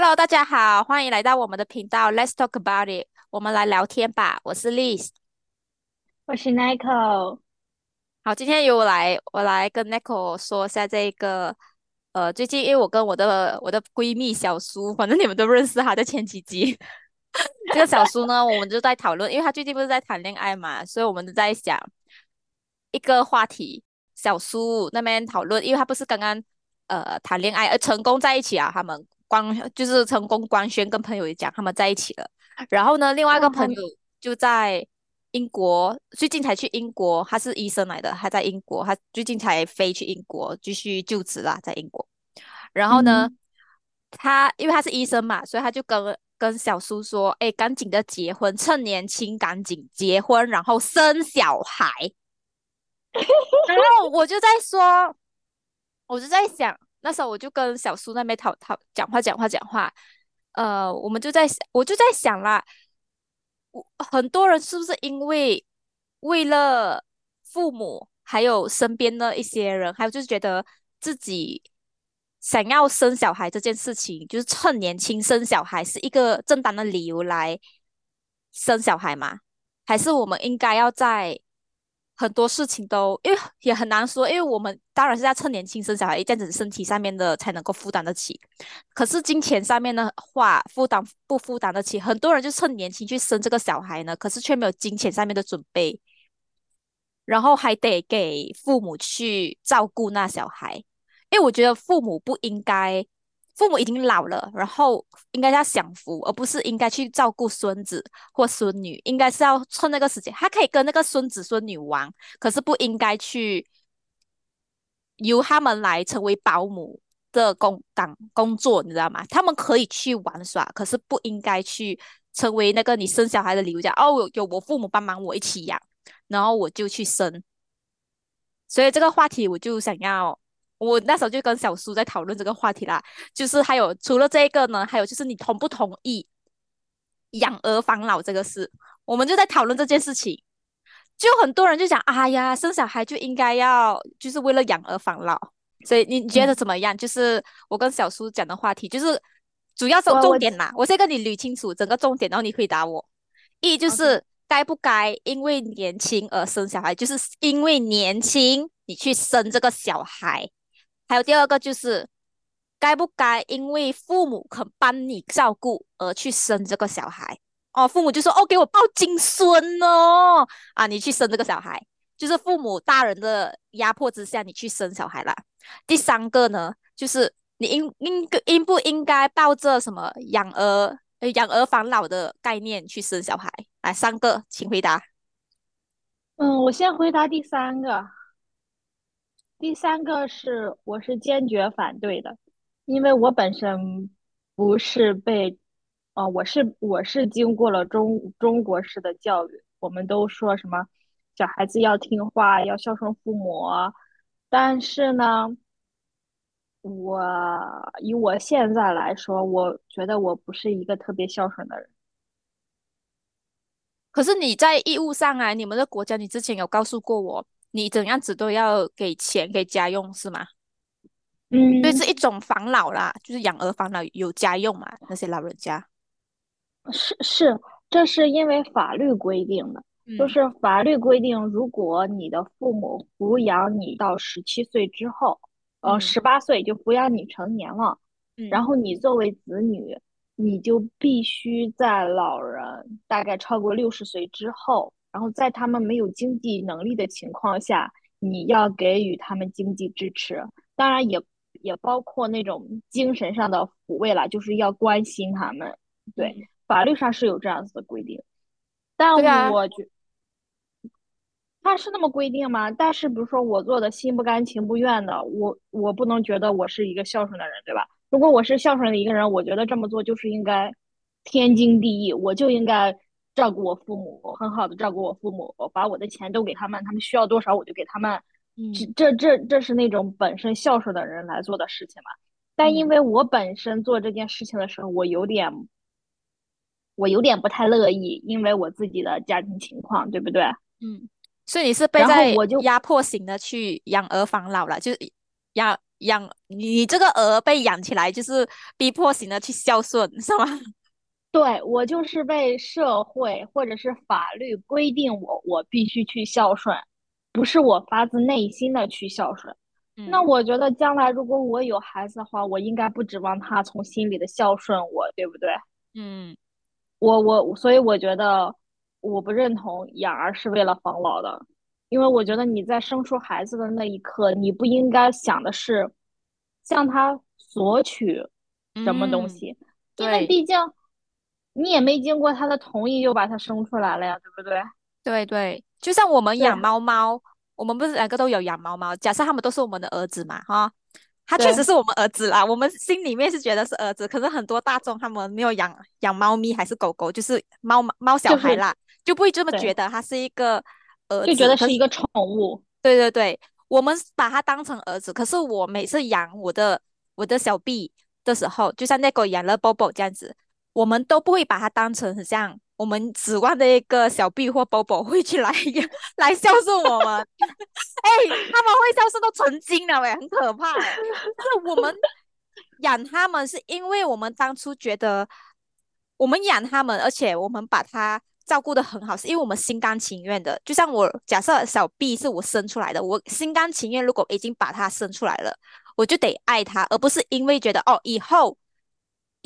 Hello，大家好，欢迎来到我们的频道 Let's talk about it，我们来聊天吧。我是 Liz，我是 Nico，好，今天由我来，我来跟 Nico 说一下这个，呃，最近因为我跟我的我的闺蜜小苏，反正你们都认识她，在前几集，这个小苏呢，我们就在讨论，因为她最近不是在谈恋爱嘛，所以我们就在想一个话题，小苏那边讨论，因为她不是刚刚呃谈恋爱，呃成功在一起啊，他们。官就是成功官宣跟朋友也讲他们在一起了，然后呢，另外一个朋友就在英国，最近才去英国，他是医生来的，他在英国，他最近才飞去英国继续就职啦，在英国。然后呢，他因为他是医生嘛，所以他就跟跟小苏说：“哎，赶紧的结婚，趁年轻赶紧结婚，然后生小孩。” 然后我就在说，我就在想。那时候我就跟小苏那边讨讨讲话讲话讲话，呃，我们就在我就在想啦，我很多人是不是因为为了父母，还有身边的一些人，还有就是觉得自己想要生小孩这件事情，就是趁年轻生小孩是一个正当的理由来生小孩吗？还是我们应该要在？很多事情都因为也很难说，因为我们当然是在趁年轻生小孩，这样子身体上面的才能够负担得起。可是金钱上面的话，负担不负担得起？很多人就趁年轻去生这个小孩呢，可是却没有金钱上面的准备，然后还得给父母去照顾那小孩。因为我觉得父母不应该。父母已经老了，然后应该要享福，而不是应该去照顾孙子或孙女。应该是要趁那个时间，他可以跟那个孙子孙女玩，可是不应该去由他们来成为保姆的工岗工作，你知道吗？他们可以去玩耍，可是不应该去成为那个你生小孩的理由。讲哦，有我父母帮忙，我一起养，然后我就去生。所以这个话题，我就想要。我那时候就跟小苏在讨论这个话题啦，就是还有除了这个呢，还有就是你同不同意养儿防老这个事，我们就在讨论这件事情。就很多人就讲，哎呀，生小孩就应该要就是为了养儿防老，所以你觉得怎么样？就是我跟小苏讲的话题，就是主要是重点啦。我先跟你捋清楚整个重点，然后你回答我。一就是该不该因为年轻而生小孩，就是因为年轻你去生这个小孩。还有第二个就是，该不该因为父母肯帮你照顾而去生这个小孩？哦，父母就说哦，给我抱金孙哦，啊，你去生这个小孩，就是父母大人的压迫之下，你去生小孩了。第三个呢，就是你应应应不应该抱着什么养儿养儿防老的概念去生小孩？来，三个，请回答。嗯，我先回答第三个。第三个是，我是坚决反对的，因为我本身不是被，哦，我是我是经过了中中国式的教育，我们都说什么小孩子要听话，要孝顺父母，但是呢，我以我现在来说，我觉得我不是一个特别孝顺的人。可是你在义务上啊，你们的国家，你之前有告诉过我。你怎样子都要给钱给家用是吗？嗯，对，是一种防老啦，就是养儿防老有家用嘛，那些老人家。是是，这是因为法律规定的，就是法律规定，如果你的父母抚养你到十七岁之后，呃，十八岁就抚养你成年了，然后你作为子女，你就必须在老人大概超过六十岁之后。然后在他们没有经济能力的情况下，你要给予他们经济支持，当然也也包括那种精神上的抚慰了，就是要关心他们。对，法律上是有这样子的规定，但我觉他是那么规定吗？但是比如说我做的心不甘情不愿的，我我不能觉得我是一个孝顺的人，对吧？如果我是孝顺的一个人，我觉得这么做就是应该天经地义，我就应该。照顾我父母，很好的照顾我父母，把我的钱都给他们，他们需要多少我就给他们。嗯这这这是那种本身孝顺的人来做的事情嘛？但因为我本身做这件事情的时候，我有点，我有点不太乐意，因为我自己的家庭情况，对不对？嗯，所以你是被在压迫型的去养儿防老了，就是养养你这个儿被养起来，就是逼迫型的去孝顺，是吗？对我就是被社会或者是法律规定我我必须去孝顺，不是我发自内心的去孝顺。那我觉得将来如果我有孩子的话，我应该不指望他从心里的孝顺我，对不对？嗯，我我所以我觉得我不认同养儿是为了防老的，因为我觉得你在生出孩子的那一刻，你不应该想的是向他索取什么东西，因为毕竟你也没经过他的同意就把他生出来了呀，对不对？对对，就像我们养猫猫。我们不是两个都有养猫猫，假设他们都是我们的儿子嘛，哈，他确实是我们儿子啦，我们心里面是觉得是儿子，可是很多大众他们没有养养猫咪还是狗狗，就是猫猫小孩啦，就不会这么觉得他是一个儿子，就觉得是一个宠物。对对对，我们把它当成儿子，可是我每次养我的我的小 B 的时候，就像那个养了 Bobo 这样子，我们都不会把它当成很像。我们指望的一个小 B 或宝宝会去来 来孝顺我们，哎，他们会孝顺都成精了喂，很可怕。就我们养他们，是因为我们当初觉得我们养他们，而且我们把他照顾的很好，是因为我们心甘情愿的。就像我假设小 B 是我生出来的，我心甘情愿。如果已经把他生出来了，我就得爱他，而不是因为觉得哦，以后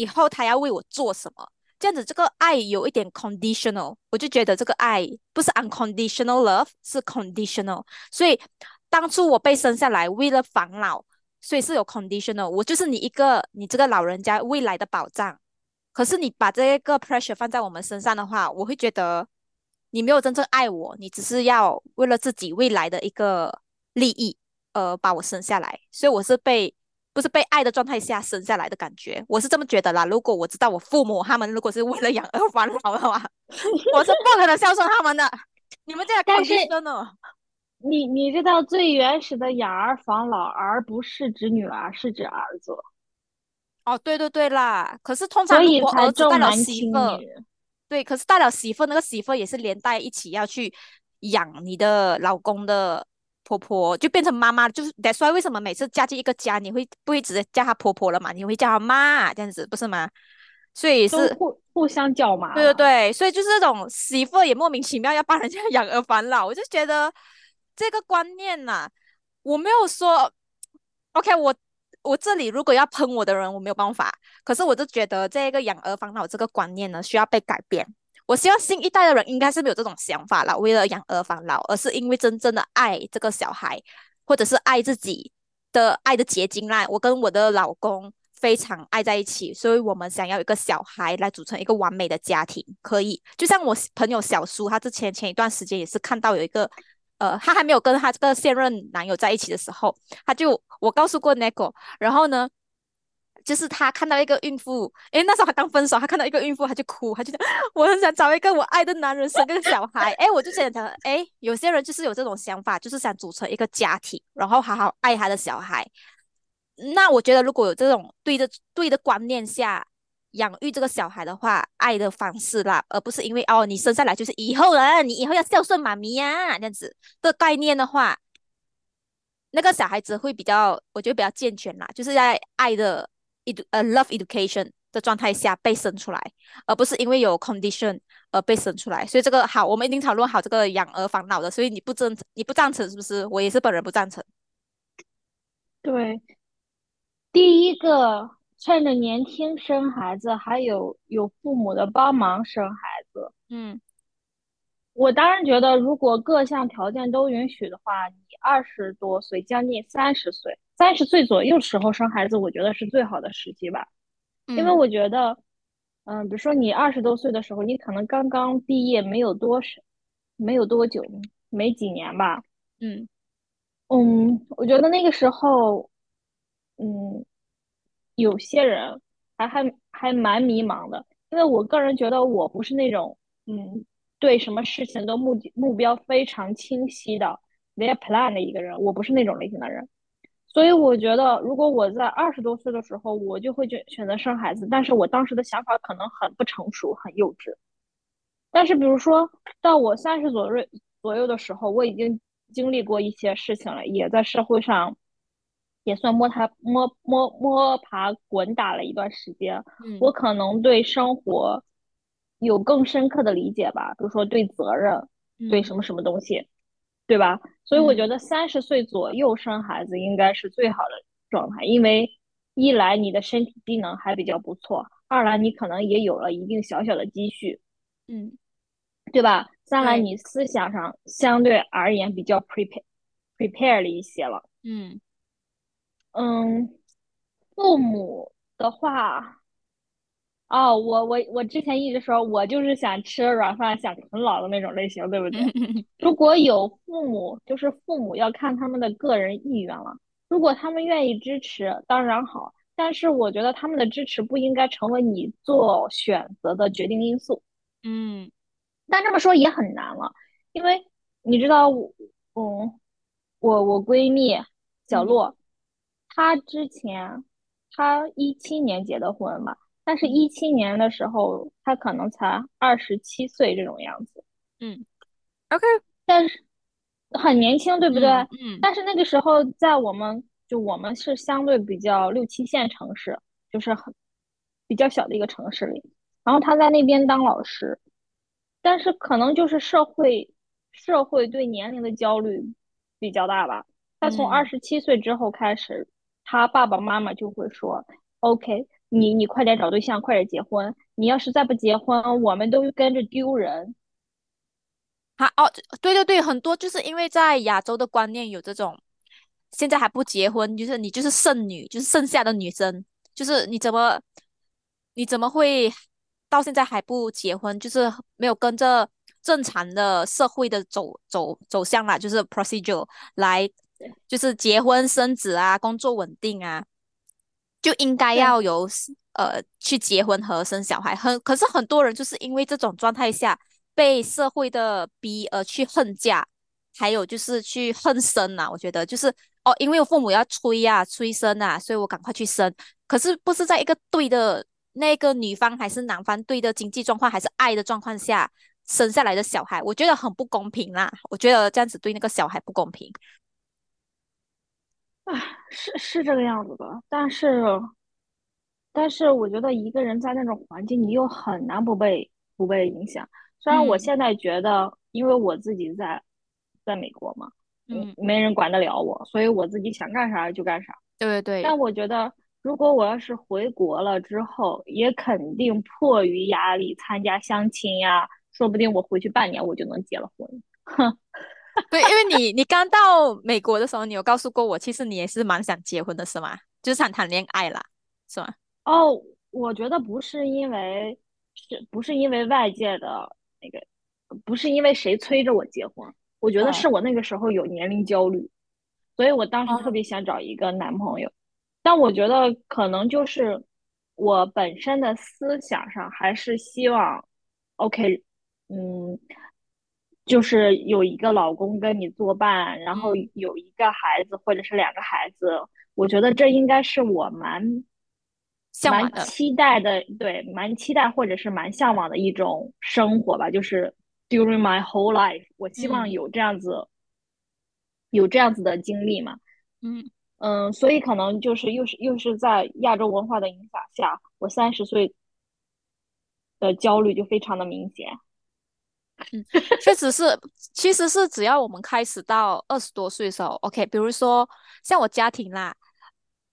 以后他要为我做什么。这样子，这个爱有一点 conditional，我就觉得这个爱不是 unconditional love，是 conditional。所以当初我被生下来为了防老，所以是有 conditional。我就是你一个，你这个老人家未来的保障。可是你把这个 pressure 放在我们身上的话，我会觉得你没有真正爱我，你只是要为了自己未来的一个利益，呃，把我生下来。所以我是被。不是被爱的状态下生下来的感觉，我是这么觉得啦。如果我知道我父母他们如果是为了养儿防老的话，我是不可能孝顺他们的。你们这样但是你你知道最原始的养儿防老，而不是指女儿，是指儿子。哦，对对对啦。可是通常如果儿子带了媳妇，对，可是带了媳妇，那个媳妇也是连带一起要去养你的老公的。婆婆就变成妈妈，就是 that's why 为什么每次嫁进一个家，你会不会直接叫她婆婆了嘛？你会叫她妈这样子，不是吗？所以是互互相叫嘛。对对对，所以就是这种媳妇也莫名其妙要帮人家养儿防老，我就觉得这个观念呐，我没有说 OK，我我这里如果要喷我的人，我没有办法，可是我就觉得这个养儿防老这个观念呢，需要被改变。我希望新一代的人应该是没有这种想法了，为了养儿防老，而是因为真正的爱这个小孩，或者是爱自己的爱的结晶啦。我跟我的老公非常爱在一起，所以我们想要一个小孩来组成一个完美的家庭。可以，就像我朋友小苏，他之前前一段时间也是看到有一个，呃，他还没有跟他这个现任男友在一起的时候，他就我告诉过 Nico，然后呢。就是他看到一个孕妇，诶，那时候还刚分手，他看到一个孕妇，他就哭，他就讲 我很想找一个我爱的男人生个小孩，诶，我就想讲，诶，有些人就是有这种想法，就是想组成一个家庭，然后好好爱他的小孩。那我觉得如果有这种对的对的观念下养育这个小孩的话，爱的方式啦，而不是因为哦你生下来就是以后人，你以后要孝顺妈咪呀这样子的概念的话，那个小孩子会比较，我觉得比较健全啦，就是在爱的。呃，love education 的状态下被生出来，而不是因为有 condition 而被生出来。所以这个好，我们已经讨论好这个养儿防老的。所以你不赞，你不赞成是不是？我也是本人不赞成。对，第一个趁着年轻生孩子，还有有父母的帮忙生孩子。嗯，我当然觉得，如果各项条件都允许的话，你二十多岁，将近三十岁。三十岁左右时候生孩子，我觉得是最好的时机吧，因为我觉得，嗯，比如说你二十多岁的时候，你可能刚刚毕业，没有多少，没有多久，没几年吧，嗯，嗯，我觉得那个时候，嗯，有些人还还还蛮迷茫的，因为我个人觉得我不是那种，嗯，对什么事情都目的目标非常清晰的，very plan 的一个人，我不是那种类型的人。所以我觉得，如果我在二十多岁的时候，我就会选选择生孩子。但是我当时的想法可能很不成熟，很幼稚。但是，比如说到我三十左右左右的时候，我已经经历过一些事情了，也在社会上也算摸爬摸摸摸爬滚打了一段时间，嗯，我可能对生活有更深刻的理解吧，比如说对责任，对什么什么东西，对吧？所以我觉得三十岁左右生孩子应该是最好的状态，因为一来你的身体机能还比较不错，二来你可能也有了一定小小的积蓄，嗯，对吧？三来你思想上相对而言比较 prepare prepare 了一些了，嗯。嗯，父母的话，哦，我我我之前一直说，我就是想吃软饭、想啃老的那种类型，对不对？如果有父母，就是父母要看他们的个人意愿了。如果他们愿意支持，当然好。但是我觉得他们的支持不应该成为你做选择的决定因素。嗯，但这么说也很难了，因为你知道，嗯，我我闺蜜小洛。她之前，她一七年结的婚嘛，但是一七年的时候，他可能才二十七岁这种样子。嗯，OK，但是很年轻，对不对？嗯。但是那个时候，在我们就我们是相对比较六七线城市，就是很比较小的一个城市里。然后他在那边当老师，但是可能就是社会社会对年龄的焦虑比较大吧。他从二十七岁之后开始。他爸爸妈妈就会说：“OK，你你快点找对象，快点结婚。你要是再不结婚，我们都跟着丢人。”啊哦，对对对，很多就是因为在亚洲的观念有这种，现在还不结婚，就是你就是剩女，就是剩下的女生，就是你怎么你怎么会到现在还不结婚？就是没有跟着正常的社会的走走走向啦，就是 procedure 来。就是结婚生子啊，工作稳定啊，就应该要有呃去结婚和生小孩。很可是很多人就是因为这种状态下被社会的逼而去恨嫁，还有就是去恨生啊。我觉得就是哦，因为我父母要催呀催生啊，所以我赶快去生。可是不是在一个对的那个女方还是男方对的经济状况还是爱的状况下生下来的小孩，我觉得很不公平啦。我觉得这样子对那个小孩不公平。唉，是是这个样子的，但是，但是我觉得一个人在那种环境，你又很难不被不被影响。虽然我现在觉得，因为我自己在在美国嘛，嗯，没人管得了我，所以我自己想干啥就干啥。对对对。但我觉得，如果我要是回国了之后，也肯定迫于压力参加相亲呀，说不定我回去半年我就能结了婚。哼。对，因为你你刚到美国的时候，你有告诉过我，其实你也是蛮想结婚的，是吗？就是想谈恋爱啦，是吗？哦，我觉得不是因为是不是因为外界的那个，不是因为谁催着我结婚，我觉得是我那个时候有年龄焦虑，所以我当时特别想找一个男朋友，但我觉得可能就是我本身的思想上还是希望，OK，嗯。就是有一个老公跟你作伴，然后有一个孩子或者是两个孩子，我觉得这应该是我蛮蛮期待的，对，蛮期待或者是蛮向往的一种生活吧。就是 during my whole life，我希望有这样子有这样子的经历嘛。嗯嗯，所以可能就是又是又是在亚洲文化的影响下，我三十岁的焦虑就非常的明显。嗯，确实是，其实是只要我们开始到二十多岁的时候，OK，比如说像我家庭啦，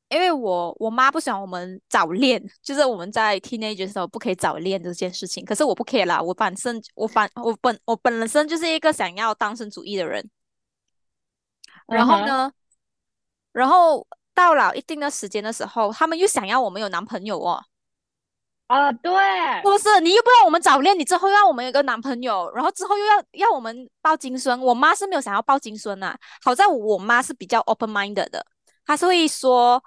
因为我我妈不喜欢我们早恋，就是我们在 teenager 的时候不可以早恋这件事情，可是我不可以啦，我本身我反我本我本身就是一个想要单身主义的人，然后呢，然后到了一定的时间的时候，他们又想要我们有男朋友哦。啊，对，不是你又不让我们早恋，你之后又让我们有个男朋友，然后之后又要要我们抱金孙。我妈是没有想要抱金孙呐，好在我妈是比较 open minded 的，她是会说，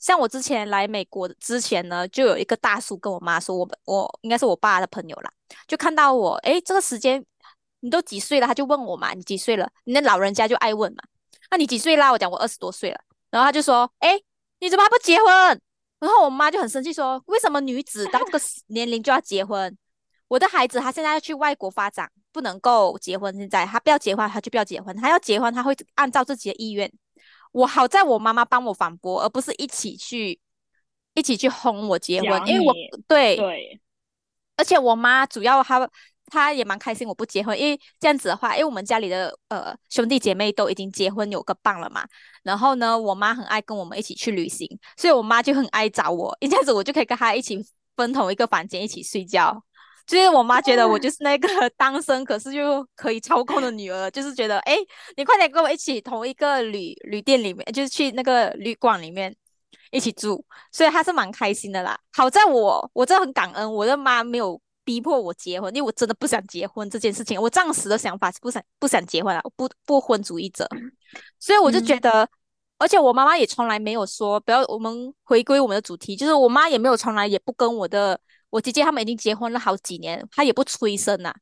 像我之前来美国之前呢，就有一个大叔跟我妈说，我我应该是我爸的朋友啦，就看到我，诶，这个时间你都几岁了？他就问我嘛，你几岁了？你那老人家就爱问嘛，那你几岁啦？我讲我二十多岁了，然后他就说，诶，你怎么还不结婚？然后我妈就很生气，说：“为什么女子到这个 年龄就要结婚？我的孩子他现在要去外国发展，不能够结婚。现在他不要结婚，他就不要结婚；他要结婚，他会按照自己的意愿。我好在我妈妈帮我反驳，而不是一起去一起去轰我结婚，因为我对对，而且我妈主要她他也蛮开心我不结婚，因为这样子的话，因为我们家里的呃兄弟姐妹都已经结婚有个伴了嘛，然后呢，我妈很爱跟我们一起去旅行，所以我妈就很爱找我，这样子我就可以跟她一起分同一个房间一起睡觉。就是我妈觉得我就是那个单身，可是又可以操控的女儿，就是觉得，哎，你快点跟我一起同一个旅旅店里面，就是去那个旅馆里面一起住，所以她是蛮开心的啦。好在我，我真的很感恩，我的妈没有逼迫我结婚，因为我真的不想结婚这件事情。我当时的想法是不想不想结婚啊，不不婚主义者，所以我就觉得，而且我妈妈也从来没有说，不要我们回归我们的主题，就是我妈也没有从来也不跟我的。我姐姐他们已经结婚了好几年，她也不催生呐，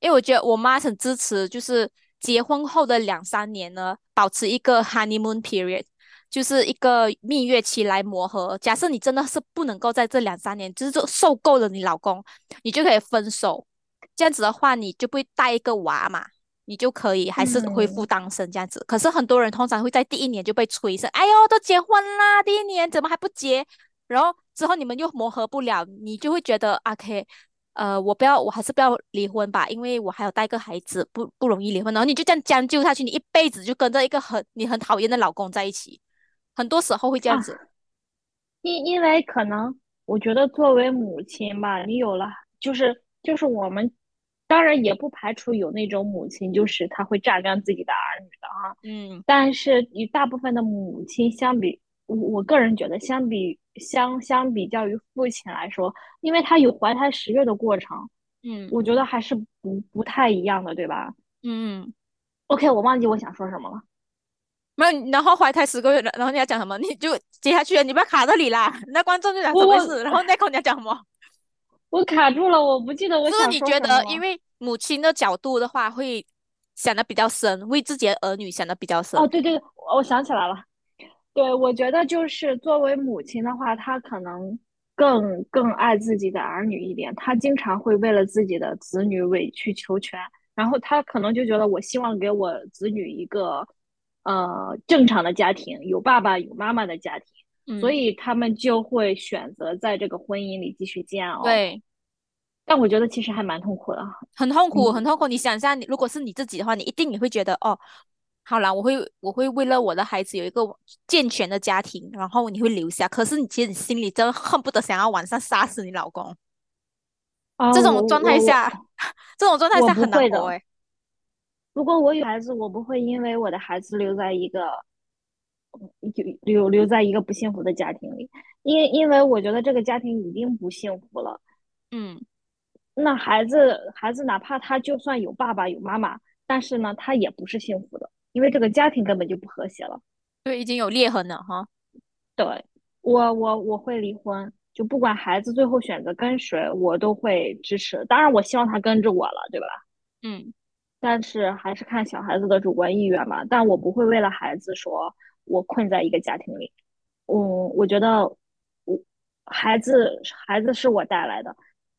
因为我觉得我妈很支持，就是结婚后的两三年呢，保持一个 honeymoon period，就是一个蜜月期来磨合。假设你真的是不能够在这两三年，就是受够了你老公，你就可以分手。这样子的话，你就不会带一个娃嘛，你就可以还是恢复单身这样子。可是很多人通常会在第一年就被催生，哎呦，都结婚啦，第一年怎么还不结？然后之后你们又磨合不了，你就会觉得啊，K，呃，我不要，我还是不要离婚吧，因为我还有带个孩子，不不容易离婚。然后你就这样将就下去，你一辈子就跟着一个很你很讨厌的老公在一起，很多时候会这样子。因因为可能我觉得作为母亲吧，你有了，就是就是我们，当然也不排除有那种母亲，就是她会榨干自己的儿女的啊。嗯。但是与大部分的母亲相比，我我个人觉得相比。相相比较于父亲来说，因为他有怀胎十月的过程，嗯，我觉得还是不不太一样的，对吧？嗯，OK，我忘记我想说什么了。没有，然后怀胎十个月了，然后你要讲什么？你就接下去，你不要卡这里啦。那观众就讲什么事？然后那口你要讲什么？我卡住了，我不记得我想说是你觉得，因为母亲的角度的话，会想的比较深，为自己的儿女想的比较深。哦，对对，我想起来了。对，我觉得就是作为母亲的话，她可能更更爱自己的儿女一点。她经常会为了自己的子女委曲求全，然后她可能就觉得，我希望给我子女一个呃正常的家庭，有爸爸有妈妈的家庭，所以他们就会选择在这个婚姻里继续煎熬。对，但我觉得其实还蛮痛苦的，很痛苦，很痛苦。你想一下，你如果是你自己的话，你一定你会觉得哦。好啦，我会我会为了我的孩子有一个健全的家庭，然后你会留下。可是你其实你心里真恨不得想要晚上杀死你老公。这种状态下，这种状态下很难过哎。如果我有孩子，我不会因为我的孩子留在一个留留留在一个不幸福的家庭里，因因为我觉得这个家庭已经不幸福了。嗯，那孩子孩子哪怕他就算有爸爸有妈妈，但是呢，他也不是幸福的。因为这个家庭根本就不和谐了，对，已经有裂痕了哈。对我，我我会离婚，就不管孩子最后选择跟谁，我都会支持。当然，我希望他跟着我了，对吧？嗯。但是还是看小孩子的主观意愿吧。但我不会为了孩子说我困在一个家庭里。嗯，我觉得我孩子孩子是我带来的，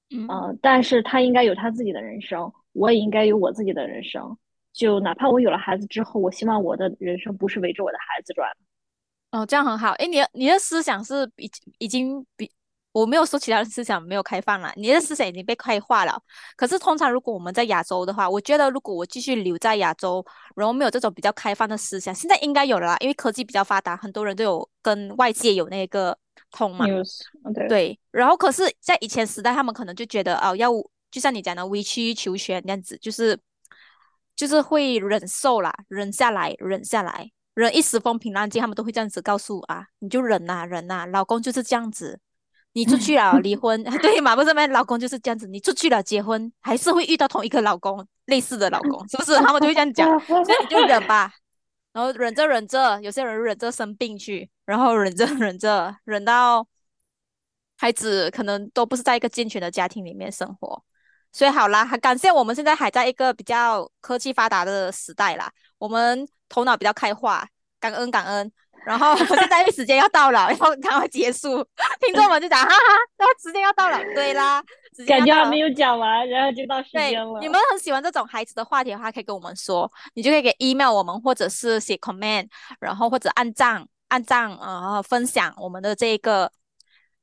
嗯，但是他应该有他自己的人生，我也应该有我自己的人生。就哪怕我有了孩子之后，我希望我的人生不是围着我的孩子转。哦，这样很好。哎，你你的思想是已已经比我没有说其他的思想没有开放了，你的思想已经被开化了。可是通常如果我们在亚洲的话，我觉得如果我继续留在亚洲，然后没有这种比较开放的思想，现在应该有了啦，因为科技比较发达，很多人都有跟外界有那个通嘛。对。对。然后可是，在以前时代，他们可能就觉得哦，要就像你讲的委曲求全那样子，就是。就是会忍受啦，忍下来，忍下来，忍一时风平浪静，他们都会这样子告诉啊，你就忍呐，忍呐，老公就是这样子，你出去了离婚，对嘛？不是吗？老公就是这样子，你出去了结婚，还是会遇到同一个老公，类似的老公，是不是？他们就会这样讲，所以你就忍吧，然后忍着忍着，有些人忍着生病去，然后忍着忍着，忍到孩子可能都不是在一个健全的家庭里面生活。所以好啦，很感谢我们现在还在一个比较科技发达的时代啦，我们头脑比较开化，感恩感恩。然后现在时间要到了，然后赶快结束。听众们就讲哈哈，那时间要到了。对啦，感觉还没有讲完，然后就到时间了。你们很喜欢这种孩子的话题的话，可以跟我们说，你就可以给 email 我们，或者是写 comment，然后或者按赞、按赞，然后，分享我们的这个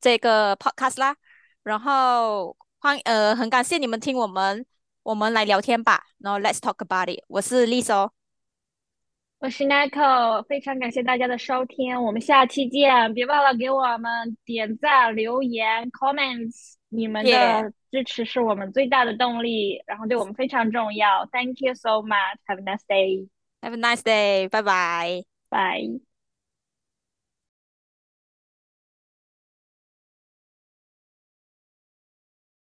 这个 podcast 啦。然后欢呃，很感谢你们听我们，我们来聊天吧。然后 let's talk about it。我是 Lisa。我是 Nicole，非常感谢大家的收听，我们下期见！别忘了给我们点赞、留言、comments，你们的支持是我们最大的动力，然后对我们非常重要。Thank you so much. Have a nice day. Have a nice day. Bye bye. Bye.